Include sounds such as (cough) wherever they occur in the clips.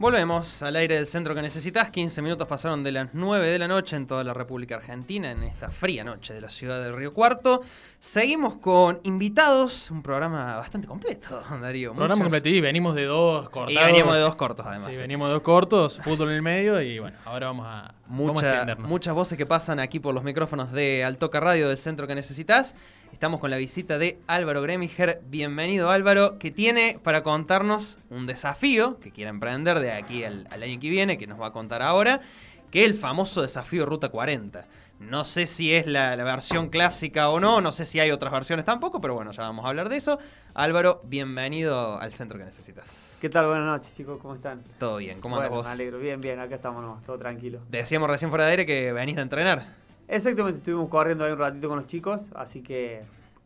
Volvemos al aire del centro que necesitas. 15 minutos pasaron de las 9 de la noche en toda la República Argentina, en esta fría noche de la ciudad del Río Cuarto. Seguimos con invitados, un programa bastante completo, Darío. Programa Muchos- completo y venimos de dos cortados. Y veníamos de dos cortos, además. Sí, sí. venimos de dos cortos, fútbol en el medio y bueno, ahora vamos a, vamos a Mucha- muchas voces que pasan aquí por los micrófonos de Altoca Radio del centro que necesitas. Estamos con la visita de Álvaro Gremiger. Bienvenido Álvaro, que tiene para contarnos un desafío que quiere emprender de aquí al, al año que viene, que nos va a contar ahora, que es el famoso desafío Ruta 40. No sé si es la, la versión clásica o no, no sé si hay otras versiones tampoco, pero bueno, ya vamos a hablar de eso. Álvaro, bienvenido al centro que necesitas. ¿Qué tal? Buenas noches, chicos. ¿Cómo están? Todo bien, ¿cómo bueno, andas vos? Me alegro. Bien, bien. Acá estamos, nomás, todo tranquilo. Decíamos recién fuera de aire que venís de entrenar. Exactamente, estuvimos corriendo ahí un ratito con los chicos, así que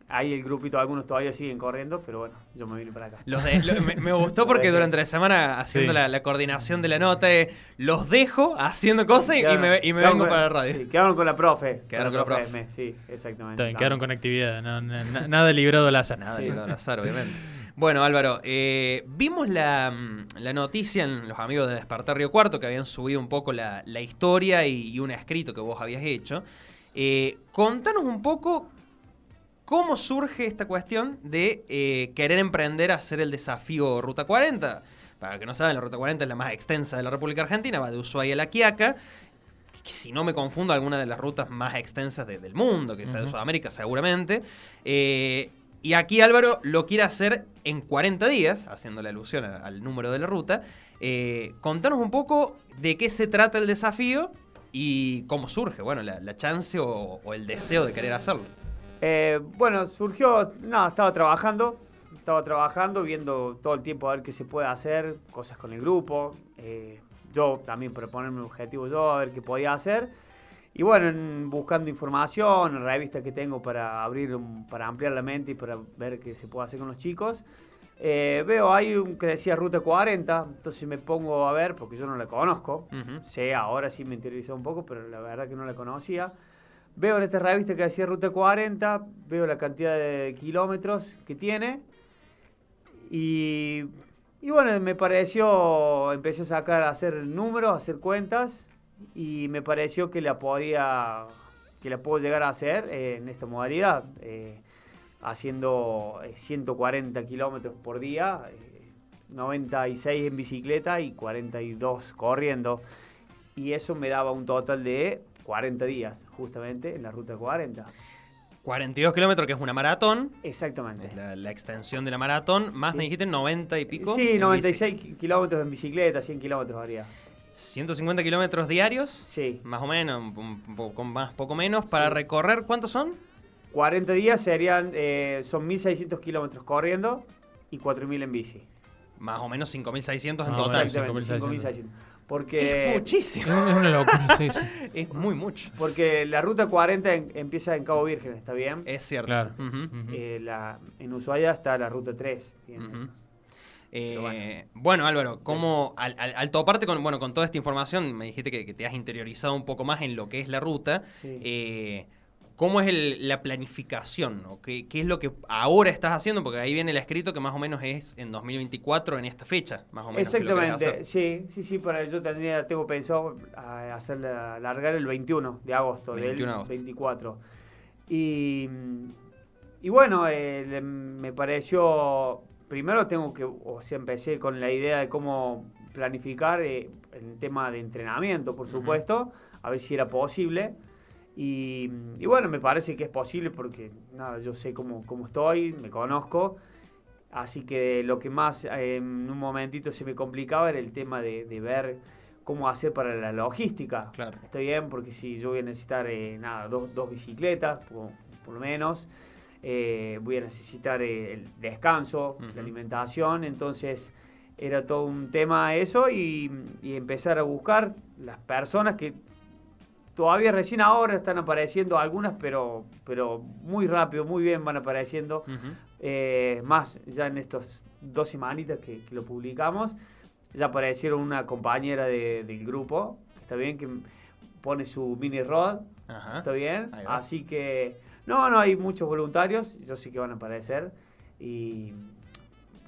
ahí el grupito, algunos todavía siguen corriendo, pero bueno, yo me vine para acá. Los de- lo- me, me gustó porque durante la semana haciendo Sí. la, la coordinación de la nota, eh, los dejo haciendo cosas y, y me, y me vengo con- para la radio. Sí, quedaron con la profe. Quedaron con la profe. Sí, exactamente. Quedaron con actividad, no- na- nada librado al azar. Nada, Sí. librado al azar, obviamente. Bueno, Álvaro, eh, vimos la, la noticia en los amigos de Despertar Río Cuarto que habían subido un poco la, la historia y, y un escrito que vos habías hecho. Eh, contanos un poco cómo surge esta cuestión de eh, querer emprender a hacer el desafío Ruta 40. Para que no saben, la Ruta 40 es la más extensa de la República Argentina, va de Ushuaia a La Quiaca. Si no me confundo, alguna de las rutas más extensas de- del mundo, que sea de. Sudamérica seguramente. Eh, y aquí Álvaro lo quiere hacer en 40 días, haciendo la alusión al número de la ruta. Eh, contanos un poco de qué se trata el desafío y cómo surge, bueno, la, chance o, o el deseo de querer hacerlo. Eh, bueno, surgió, no, estaba trabajando, estaba trabajando, viendo todo el tiempo a ver qué se puede hacer, cosas con el grupo, eh, yo también proponerme un objetivo yo, a ver qué podía hacer. Y bueno, en- buscando información, revistas que tengo para abrir, un- para ampliar la mente y para ver qué se puede hacer con los chicos, eh, veo ahí un que decía Ruta 40, entonces me pongo a ver, porque yo no la conozco, Ujú. sé, ahora sí me interesó un poco, pero la verdad que no la conocía. Veo en esta revista que decía Ruta 40, veo la cantidad de kilómetros que tiene y, y bueno, me pareció, empecé a sacar, a hacer números, a hacer cuentas y me pareció que la podía, que la puedo llegar a hacer eh, en esta modalidad, eh, haciendo eh, 140 kilómetros por día, eh, 96 en bicicleta y 42 corriendo. Y eso me daba un total de 40 días, justamente, en la ruta 40. 42 kilómetros, que es una maratón. Exactamente. Es la, la extensión de la maratón. Más Sí. me dijiste 90 y pico. Sí, en 96 ki- kilómetros en bicicleta, 100 kilómetros varía. Bici. 150 kilómetros diarios. Sí. Más o menos, un, poco más, poco menos. Para Sí. recorrer, ¿cuántos son? 40 días serían, eh, son 1600 kilómetros corriendo y 4000 en bici. Más o menos 5.600 en Ah, total. bueno, sí. Exactamente, 5600. 5600. Porque, Es muchísimo. Es una locura, sí, sí. (laughs) Es muy mucho. porque la ruta 40 en- empieza en Cabo Virgen, ¿está bien? Es cierto. Claro. Eh, la, en Ushuaia está la ruta 3. tiene. Eh, bueno. bueno. Álvaro, ¿cómo, al, al- al toparte con, bueno, con toda esta información, me dijiste que, que te has interiorizado un poco más en lo que es la ruta, Sí. eh, ¿cómo es el- la planificación? ¿no? ¿Qué, qué es lo que ahora estás haciendo? Porque ahí viene el escrito que más o menos es en 2024, en esta fecha, más o menos. Exactamente, hacer. sí, sí, sí, para yo tendría, tengo pensado a- hacerla largar el 21 de agosto 21 de del agosto. 24. Y, y bueno, eh, me pareció, primero tengo que, o sea, empecé con la idea de cómo planificar eh, el tema de entrenamiento, por supuesto, a ver si era posible. Y, y bueno, me parece que es posible porque, nada, yo sé cómo, cómo estoy, me conozco. Así que lo que más eh, en un momentito se me complicaba era el tema de, de ver cómo hacer para la logística. Claro. Está bien, porque si yo voy a necesitar eh, nada, dos, dos bicicletas, por, por lo menos, eh, voy a necesitar el descanso, Ujú. la alimentación, entonces era todo un tema eso y, y empezar a buscar las personas que todavía recién ahora están apareciendo algunas, pero, pero muy rápido, muy bien van apareciendo. Eh, más ya en estos dos semanitas que, que lo publicamos, ya aparecieron una compañera de- del grupo, está bien, que pone su mini rod, está bien, así que no, no hay muchos voluntarios, yo sé que van a aparecer y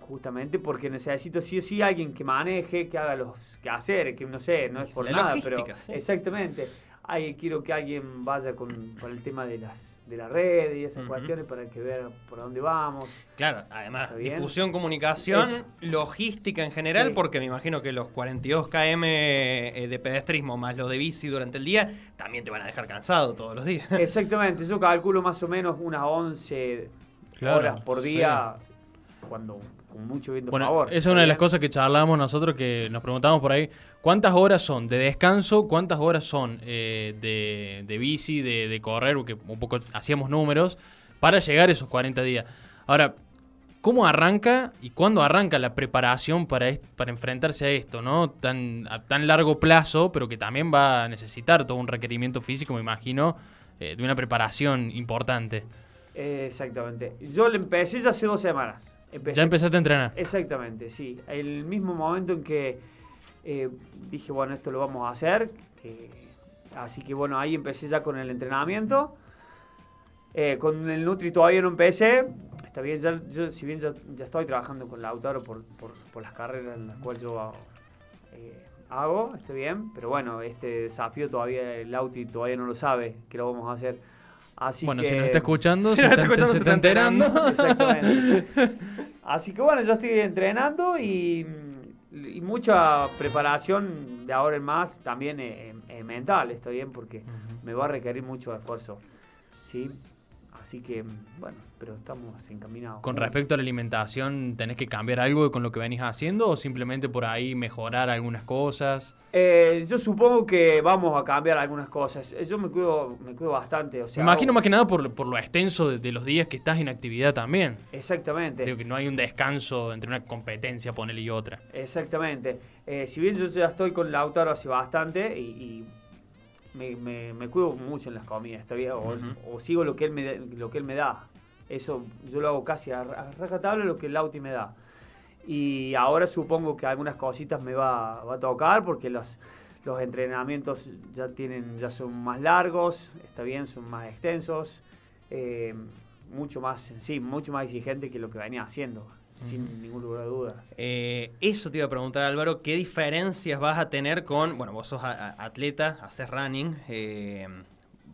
justamente porque necesito sí o sí alguien que maneje, que haga los quehaceres, que no sé, no es por La nada, pero sí. exactamente. Ay, quiero que alguien vaya con, con el tema de las de la red y esas cuestiones para que vea por dónde vamos. Claro, además, difusión, comunicación, Eso. logística en general, Sí. porque me imagino que los 42 km eh, de pedestrismo más los de bici durante el día también te van a dejar cansado todos los días. (laughs) Exactamente, yo calculo más o menos unas 11 Claro, horas por día cuando con mucho viento a Bueno, favor. esa es una de las cosas que charlábamos nosotros, que nos preguntamos por ahí, ¿cuántas horas son de descanso? ¿Cuántas horas son eh, de, de bici, de, de correr? Porque un poco hacíamos números para llegar a esos 40 días. Ahora, ¿cómo arranca y cuándo arranca la preparación para, para enfrentarse a esto, ¿no? Tan, a tan largo plazo, pero que también va a necesitar todo un requerimiento físico, me imagino, eh, de una preparación importante. Exactamente. Yo le empecé ya hace dos semanas. Empecé Ya empezaste a entrenar. Exactamente, sí. El mismo momento en que eh, dije, bueno, esto lo vamos a hacer. que- así que bueno, ahí empecé ya con el entrenamiento. Eh, con el Nutri todavía no empecé. Está bien, ya, yo, si bien ya, ya estoy trabajando con Lautaro por, por, por las carreras en las cuales yo eh, hago, está bien. Pero bueno, este desafío todavía el Lauti todavía no lo sabe que lo vamos a hacer. Así bueno, que, si nos está escuchando, (laughs) Si se está está, escuchando, se se está está enterando. (laughs) Exactamente. Así que bueno, yo estoy entrenando y, y mucha preparación de ahora en más también eh, eh, mental, está bien, porque me va a requerir mucho esfuerzo. ¿sí? Así que, bueno, pero estamos encaminados. Con respecto a la alimentación, ¿tenés que cambiar algo con lo que venís haciendo o simplemente por ahí mejorar algunas cosas? Eh, yo supongo que vamos a cambiar algunas cosas. Eh, Yo me cuido, me cuido bastante. O sea, Me imagino hago- más que nada por, por lo extenso de, de los días que estás en actividad también. Exactamente. Digo que no hay un descanso entre una competencia, y otra. Exactamente. Eh, si bien yo ya estoy con Lautaro hace bastante y, y me, me- me cuido mucho en las comidas, ¿está bien? O, Ujú. o sigo lo que, él me, lo que él me da. Eso yo lo hago casi a, a rajatabla lo que el Lauti me da. Y ahora supongo que algunas cositas me va, va a tocar porque los, los entrenamientos ya tienen ya son más largos, está bien, son más extensos, eh, mucho más, sí, mucho más exigente que lo que venía haciendo, sin ningún lugar de duda. Eh, eso te iba a preguntar, Álvaro, ¿qué diferencias vas a tener con, bueno, vos sos a- a- atleta, haces running, eh,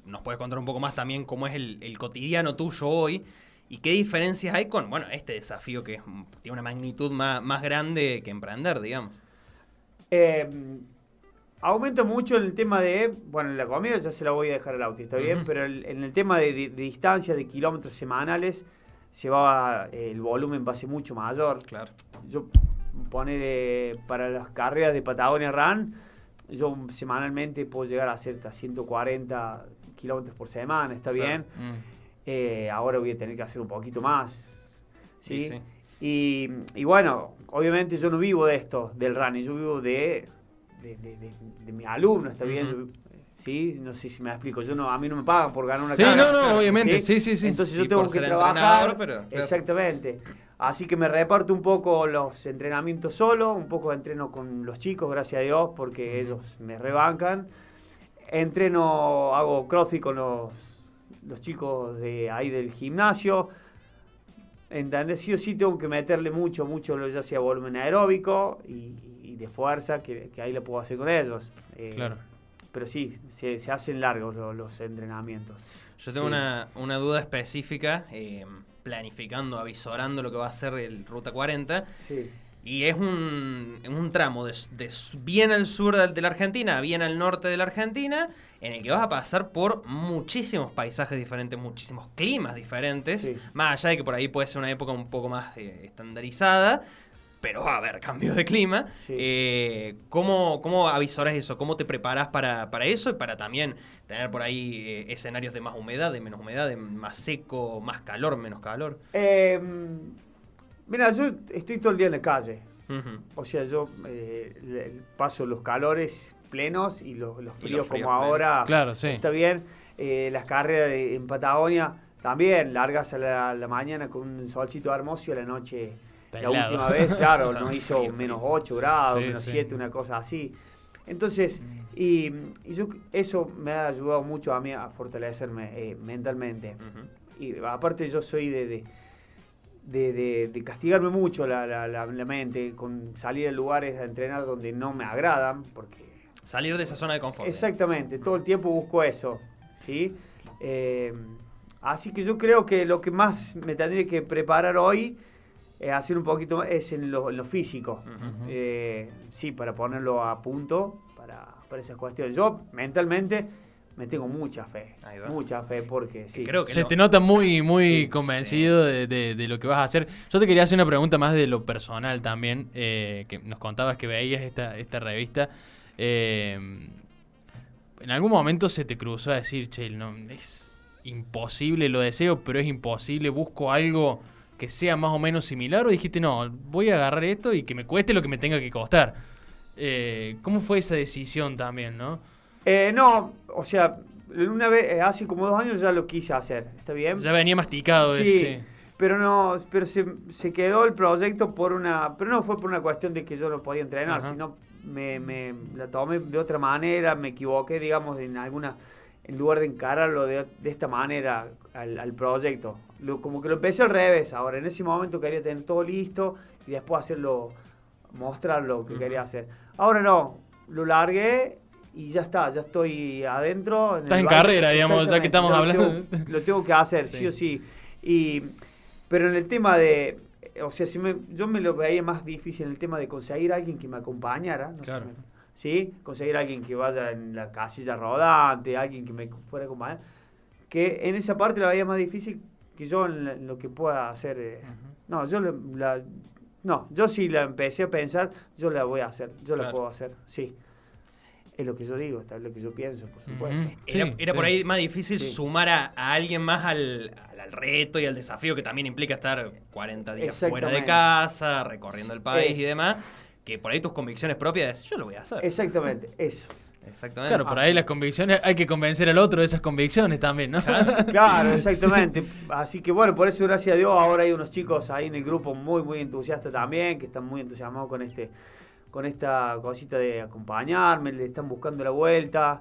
nos puedes contar un poco más también cómo es el, el cotidiano tuyo hoy y qué diferencias hay con, bueno, este desafío que es, tiene una magnitud más, más grande que emprender, digamos. Eh, aumenta mucho en el tema de, bueno, en la comida ya se la voy a dejar al auto, está bien, pero el- en el tema de, de, de distancias, de kilómetros semanales, va, eh, el volumen va a ser mucho mayor. Claro. Yo poner para las carreras de Patagonia Run, yo semanalmente puedo llegar a hacer hasta 140 kilómetros por semana, está bien. Mm. Eh, ahora voy a tener que hacer un poquito más. ¿sí? Sí, sí. Y, y bueno, obviamente yo no vivo de esto, del running, yo vivo de, de, de, de- mis alumnos, ¿está bien? Yo- sí, no sé si me explico, yo no, a mí no me pagan por ganar una Sí, carrera. no, no, obviamente, sí, sí, sí. Entonces Sí, yo tengo que trabajar. entrenador, pero- claro. Exactamente. Así que me reparto un poco los entrenamientos solo, un poco entreno con los chicos, gracias a Dios, porque ellos me rebancan. Entreno, hago crossfit con los, los chicos de ahí del gimnasio. ¿Entendés? Sí o sí tengo que meterle mucho, mucho, lo- ya sea volumen aeróbico y, y de fuerza, que, que ahí lo puedo hacer con ellos. Eh, Claro. Pero sí, se, se hacen largos lo- los entrenamientos. Yo tengo Sí. una, una duda específica, eh, planificando, avisorando lo que va a ser el Ruta 40. Sí. Y es un, un tramo de, bien al sur de, de la Argentina, bien al norte de la Argentina, en el que vas a pasar por muchísimos paisajes diferentes, muchísimos climas diferentes. Sí. Más allá de que por ahí puede ser una época un poco más eh, estandarizada, pero va a haber cambios de clima. Sí. Eh, ¿cómo, ¿Cómo avisoras eso? ¿Cómo te preparas para, para eso? Y para también tener por ahí eh, escenarios de más humedad, de menos humedad, de más seco, más calor, menos calor. Eh, mira, yo estoy todo el día en la calle. O sea, yo eh, paso los calores plenos y los, los Y fríos, los fríos como ahora. Claro, sí. Está bien. Eh, las carreras de- en Patagonia también, largas a la, a la mañana con un solcito hermoso y a la noche. La última vez, claro, (laughs) nos hizo menos 8 grados, Sí, menos sí. 7, una cosa así. Entonces, y, y yo, eso me ha ayudado mucho a mí a fortalecerme eh, mentalmente. Y aparte yo soy de, de, de, de- de castigarme mucho la, la- la- la mente con salir a lugares a entrenar donde no me agradan, porque Salir de esa zona de confort. Exactamente, todo el tiempo busco eso, ¿sí? Eh, así que yo creo que lo que más me tendría que preparar hoy es hacer un poquito más, es en lo, en lo físico. Eh, sí, para ponerlo a punto para, para esas cuestiones. Yo mentalmente me tengo mucha fe, mucha fe porque sí. Creo que Se no- te nota muy, muy Sí, convencido de, de- de lo que vas a hacer. Yo te quería hacer una pregunta más de lo personal también, eh, que nos contabas que veías esta, esta revista. Eh, en algún momento se te cruzó a decir, che, no, es imposible, lo deseo, pero es imposible, busco algo que sea más o menos similar, o dijiste, no, voy a agarrar esto y que me cueste lo que me tenga que costar. Eh, ¿Cómo fue esa decisión también, no? Eh, no, o sea, una vez, eh, hace como dos años ya lo quise hacer, ¿está bien? Ya venía masticado. Sí, ese- pero no, pero se, se quedó el proyecto por una, pero no fue por una cuestión de que yo no podía entrenar, Ajá. sino me, me la tomé de otra manera, me equivoqué, digamos, en alguna, en lugar de encararlo de, de esta manera al, al proyecto. Lo- como que lo empecé al revés. Ahora, en ese momento quería tener todo listo y después hacerlo, mostrar lo que Ujú. quería hacer. Ahora no, lo largué y ya está, ya estoy adentro. Estás el en baile. carrera, digamos, ya que estamos lo hablando. tengo- lo tengo que hacer, sí, Sí. o sí. Y, pero en el tema de, o sea, si me- yo me lo veía más difícil en el tema de conseguir a alguien que me acompañara, no sé Claro. me- ¿sí? Conseguir a alguien que vaya en la casilla rodante, alguien que me fuera a acompañar, que en esa parte la veía más difícil que yo en, lo que pueda hacer. eh. No, yo la, la- no, yo sí la empecé a pensar, yo la voy a hacer, yo la puedo hacer, sí. Es lo que yo digo, es lo que yo pienso, por supuesto. Era, Sí, era por sí. ahí más difícil Sí. sumar a, a alguien más al, al- al reto y al desafío que también implica estar 40 días fuera de casa, recorriendo el país Es- y demás. Que por ahí tus convicciones propias, yo lo voy a hacer. Exactamente, eso. Exactamente. Claro, por Ah, ahí las convicciones, hay que convencer al otro de esas convicciones también, ¿no? Claro, (laughs) exactamente. Así que bueno, por eso gracias a Dios ahora hay unos chicos ahí en el grupo muy muy entusiastas también, que están muy entusiasmados con este con esta cosita de acompañarme, le están buscando la vuelta,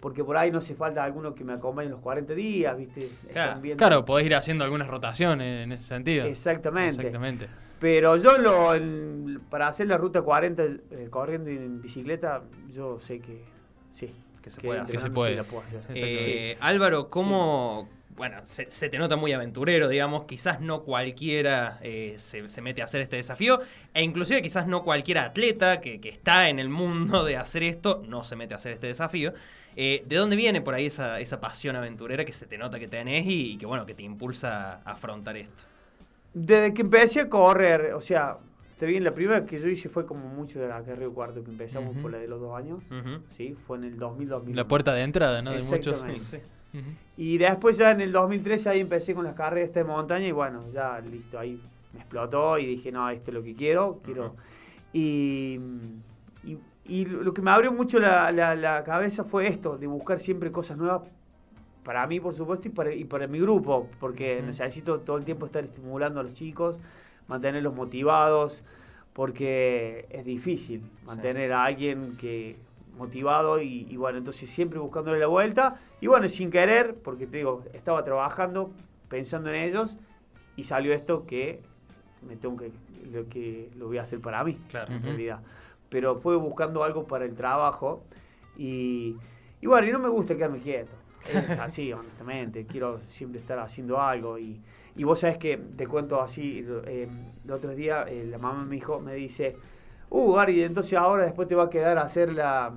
porque por ahí no hace falta alguno que me acompañe en los 40 días, ¿viste? Están Claro. viendo- Claro, podés ir haciendo algunas rotaciones en ese sentido. Exactamente. Exactamente. Pero yo lo en- para hacer la ruta 40 eh, corriendo en bicicleta, yo sé que sí, Que se puede hacer. Que se puede. sí la puedo hacer. Eh, Álvaro, ¿cómo.? Bueno, se, se te nota muy aventurero, digamos. Quizás no cualquiera eh, se, se mete a hacer este desafío. E inclusive quizás no cualquier atleta que, que está en el mundo de hacer esto no se mete a hacer este desafío. Eh, ¿De dónde viene por ahí esa, esa pasión aventurera que se te nota que tenés y, y que bueno, que te impulsa a afrontar esto? Desde que empecé a correr, o sea, te bien, la primera que yo hice fue como mucho de la Río Cuarto, que empezamos por la de los dos años, sí, fue en el 2000, 2001. La puerta de entrada, ¿no? De muchos. (laughs) Y después ya en el 2013 ahí empecé con las carreras de montaña y bueno, ya listo, ahí me explotó y dije, no, esto es lo que quiero, quiero. Y, y, y lo que me abrió mucho la, la- la cabeza fue esto, de buscar siempre cosas nuevas para mí, por supuesto, y para, y para mi grupo, porque necesito todo el tiempo estar estimulando a los chicos, mantenerlos motivados, porque es difícil mantener a alguien que motivado y, y bueno, entonces siempre buscándole la vuelta y bueno, sin querer, porque te digo, estaba trabajando, pensando en ellos y salió esto que me tengo que lo que lo voy a hacer para mí, Claro. en realidad. Pero fue buscando algo para el trabajo y, y bueno, y no me gusta quedarme quieto. Es así, honestamente. Quiero siempre estar haciendo algo. Y, y vos sabés que te cuento así, eh, el otro día eh, la mamá de mi hijo me dice, uh, Gary, entonces ahora después te va a quedar a hacer la,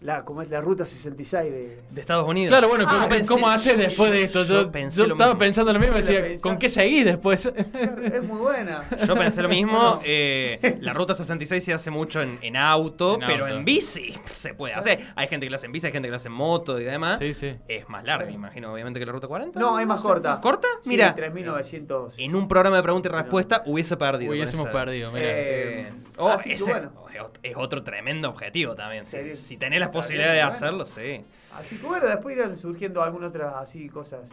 la, ¿cómo es? la ruta 66 de... De Estados Unidos. Claro, bueno, Ah, ¿cómo, pensé- cómo haces después de esto? Yo Yo, pensé yo lo estaba mismo. pensando lo mismo, ¿Qué la decía, pensás? ¿con qué seguís después? (laughs) Es muy buena. Yo pensé lo mismo. eh, la ruta 66 se hace mucho en, en auto, En pero auto. en bici (laughs) se puede hacer. Hay gente que lo hace en bici, hay gente que lo hace en moto y demás. sí, sí. Es más larga, me imagino, obviamente, que la ruta 40. No, es más corta. ¿Más corta? Sí, Mira, 3.900. en un programa de pregunta y respuesta hubiese perdido. Hubiésemos perdido, mira. Eh, oh, así que ese bueno. Es ot- es otro tremendo objetivo también. Si, si tenés la posibilidad de hacerlo, sí. Así que bueno, después irán surgiendo algunas otras así cosas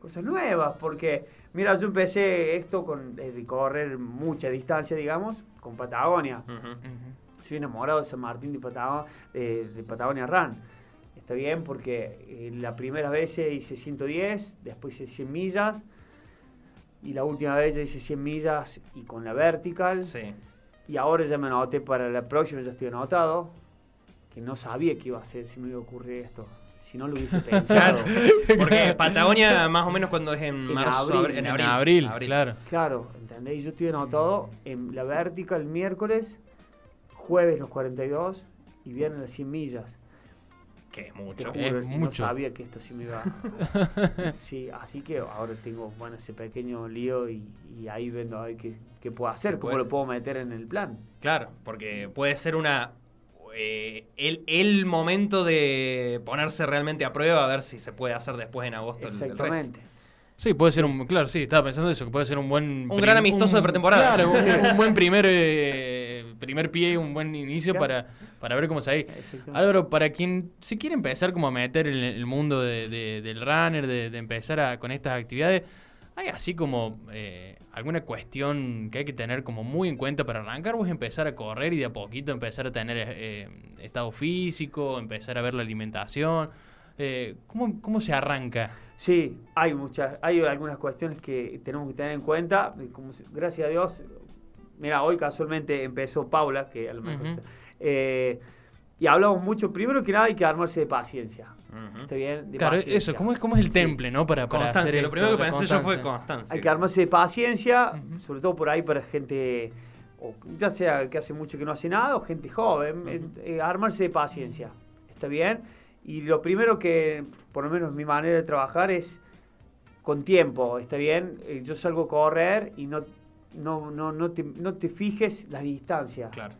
cosas nuevas, porque mira, yo empecé esto con eh, de correr mucha distancia, digamos, con Patagonia. Ujú. Soy enamorado de San Martín de Patagonia, de, de Patagonia Run. Está bien porque eh, la primera vez hice 110, después hice 100 millas. y la última vez ya hice 100 millas y con la vertical. Sí. Y ahora ya me anoté para la próxima, ya estoy anotado, que no sabía que iba a ser si me iba a ocurrir esto. Si no lo hubiese (laughs) pensado. Porque Patagonia más o menos cuando es en, En marzo, abril. abri- en En abril. abril, claro. claro, ¿entendés? Yo estoy anotado en la vertical el miércoles, jueves los 42 y viernes las 100 millas. Que es mucho. juro, Es no mucho. sabía que esto sí me iba. (laughs) sí, así que ahora tengo bueno ese pequeño lío y, y ahí viendo a ver qué, qué puedo hacer, cómo lo puedo meter en el plan. Claro, porque puede ser una eh, el, el momento de ponerse realmente a prueba a ver si se puede hacer después en agosto. el- el resto. Exactamente. Sí, puede ser un. Claro, sí, estaba pensando eso, que puede ser un buen. Un gran amistoso de pretemporada. Claro, un, (laughs) un buen primer, eh, primer pie, un buen inicio Claro. para, para ver cómo se ahí. Exactamente. Álvaro, para quien se quiere empezar como a meter en el mundo de- de- del runner, de, de empezar a- con estas actividades, ¿hay así como eh, alguna cuestión que hay que tener como muy en cuenta para arrancar? ¿O es empezar a correr y de a poquito empezar a tener eh, estado físico, empezar a ver la alimentación? Eh, ¿cómo, ¿Cómo se arranca? Sí, hay muchas, hay algunas cuestiones que tenemos que tener en cuenta. Como, gracias a Dios, mira, hoy casualmente empezó Paula, que a lo mejor eh, y hablamos mucho. Primero que nada, hay que armarse de paciencia. ¿Está bien? De Claro, paciencia. eso, ¿cómo es, cómo es el Sí. temple, no? Para, para Constancia. hacer Lo primero que pensé yo fue constancia. Hay que armarse de paciencia, sobre todo por ahí para gente, o ya sea que hace mucho que no hace nada, o gente joven. eh, eh, armarse de paciencia. ¿Está bien? Y lo primero que, por lo menos mi manera de trabajar es con tiempo, ¿está bien? Eh, yo salgo a correr y no, no, no, no, te, no te fijes las distancias. Claro.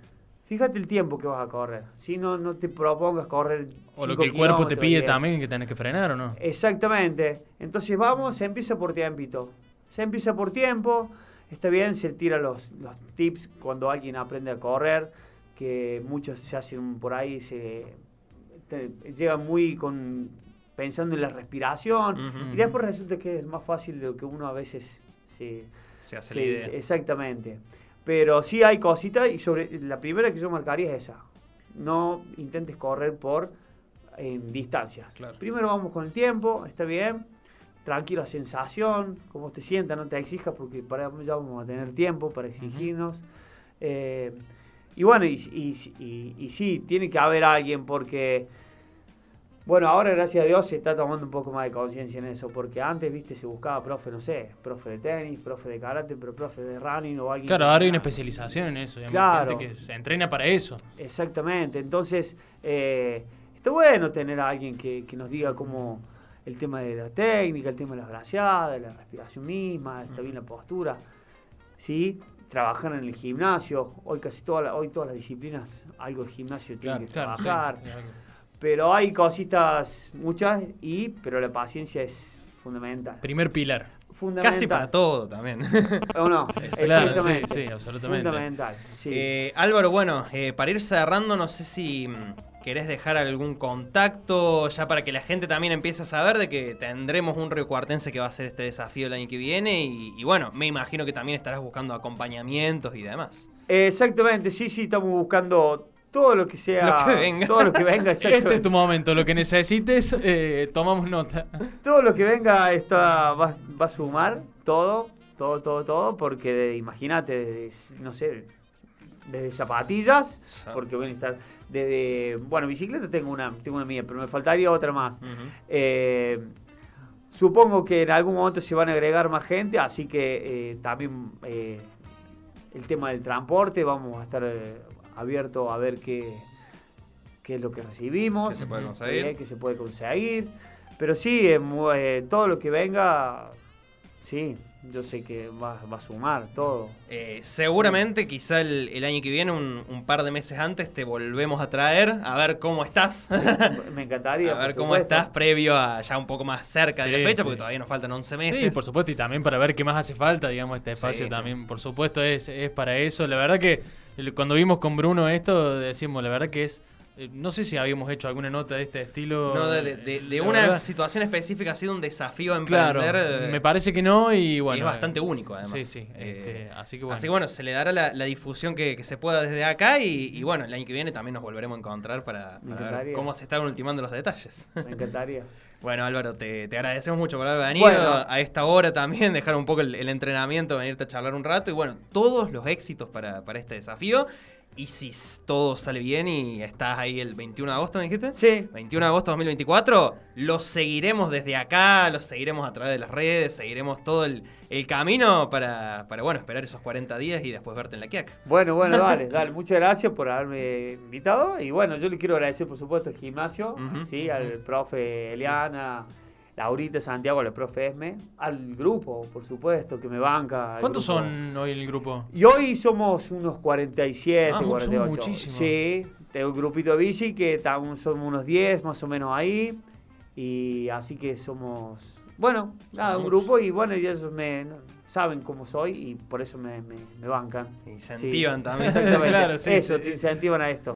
Fíjate el tiempo que vas a correr. Si no, no te propongas correr. O lo que el cuerpo te pide 10. también, que tenés que frenar o no. Exactamente. Entonces vamos, se empieza por tiempito. Se empieza por tiempo. Está bien, se tira los, los tips cuando alguien aprende a correr, que muchos se hacen por ahí, se te- llegan muy con pensando en la respiración. Ujú. Y después resulta que es más fácil de lo que uno a veces se... Se hace se- la idea. exactamente. Pero sí hay cositas y sobre la primera que yo marcaría es esa. No intentes correr por en distancias. Claro. Primero vamos con el tiempo, está bien. Tranquila sensación, como te sientas, no te exijas porque para ya vamos a tener tiempo para exigirnos. Eh, y bueno, y, y- y- y sí, tiene que haber alguien porque, bueno, ahora gracias a Dios se está tomando un poco más de conciencia en eso, porque antes, viste, se buscaba profe, no sé, profe de tenis, profe de karate, pero profe de running o alguien... Claro, ahora hay una especialización en eso. digamos, Claro. gente que se entrena para eso. Exactamente, entonces eh, está bueno tener a alguien que, que nos diga cómo el tema de la técnica, el tema de las braceadas, la respiración misma, está bien la postura, ¿sí? Trabajar en el gimnasio, hoy casi todas las, hoy todas las disciplinas, algo de gimnasio tienen que Claro, sí. Pero hay cositas muchas, y pero la paciencia es fundamental. Primer pilar. fundamental. Casi para todo también. (laughs) ¿O no? (laughs) Claro, Exactamente. sí, sí, absolutamente. Fundamental, sí. Eh, Álvaro, bueno, eh, para ir cerrando, no sé si mm, querés dejar algún contacto ya para que la gente también empiece a saber de que tendremos un Río Cuartense que va a ser este desafío el año que viene y, y bueno, me imagino que también estarás buscando acompañamientos y demás. Exactamente, sí, sí, estamos buscando todo lo que sea. Lo que venga. Todo lo que venga, (laughs) Este es tu momento, lo que necesites, eh, tomamos nota. Todo lo que venga está, va, va a sumar, todo, todo, todo, todo, porque imagínate, desde, no sé, desde zapatillas, porque voy a necesitar, desde, bueno, bicicleta tengo una, tengo una mía, pero me faltaría otra más. Eh, supongo que en algún momento se van a agregar más gente, así que eh, también el tema del transporte, vamos a estar abiertos a ver qué, qué es lo que recibimos, ¿Qué se puede conseguir? eh, qué se puede conseguir. Pero sí, eh, todo lo que venga, sí, yo sé que va, va a sumar todo. Eh, seguramente, quizá el, el año que viene, un, un par de meses antes, te volvemos a traer a ver cómo estás. Me encantaría. (laughs) a ver cómo supuesto. estás previo a ya un poco más cerca de la fecha, sí. porque todavía nos faltan 11 meses. Sí, por supuesto, y también para ver qué más hace falta, digamos, este espacio Sí. también, por supuesto, es, es para eso. La verdad que cuando vimos con Bruno esto, decimos, la verdad que es Eh, no sé si habíamos hecho alguna nota de este estilo. No, de, de- de La una verdad, situación específica ha sido un desafío a Claro, emprender. eh, me parece que no y bueno. es bastante eh, único, además. Sí, sí. Eh, este, así que bueno. Así que bueno, se le dará la, la difusión que, que se pueda desde acá y, y bueno, el año que viene también nos volveremos a encontrar para, Me para ver cómo se están ultimando los detalles. Me encantaría. (laughs) Bueno, Álvaro, te, te agradecemos mucho por haber venido Bueno. a esta hora también, dejar un poco el, el entrenamiento, venirte a charlar un rato y bueno, todos los éxitos para, para este desafío. Y si todo sale bien y estás ahí el 21 de agosto, ¿me dijiste? Sí, 21 de agosto de 2024, los seguiremos desde acá, los seguiremos a través de las redes, seguiremos todo el, el camino para, para, bueno, esperar esos 40 días y después verte en la Quiaca. Bueno, bueno, (laughs) dale, dale. Muchas gracias por haberme invitado. Y bueno, yo le quiero agradecer, por supuesto, al gimnasio, sí, al profe Eliana, Laurita Santiago, al profe Esme, al grupo, por supuesto, que me banca. ¿Cuántos grupo. son hoy el grupo? Y hoy somos unos 47, Ah, mu- 48. somos muchísimos. Sí, tengo un grupito de bici que estamos, somos unos 10 más o menos ahí. Y así que somos, bueno, nada, un grupo y bueno, y ellos me saben cómo soy y por eso me, me- me bancan. Sí. incentivan también. Exactamente. (laughs) Claro, sí, Eso, sí. te incentivan a esto.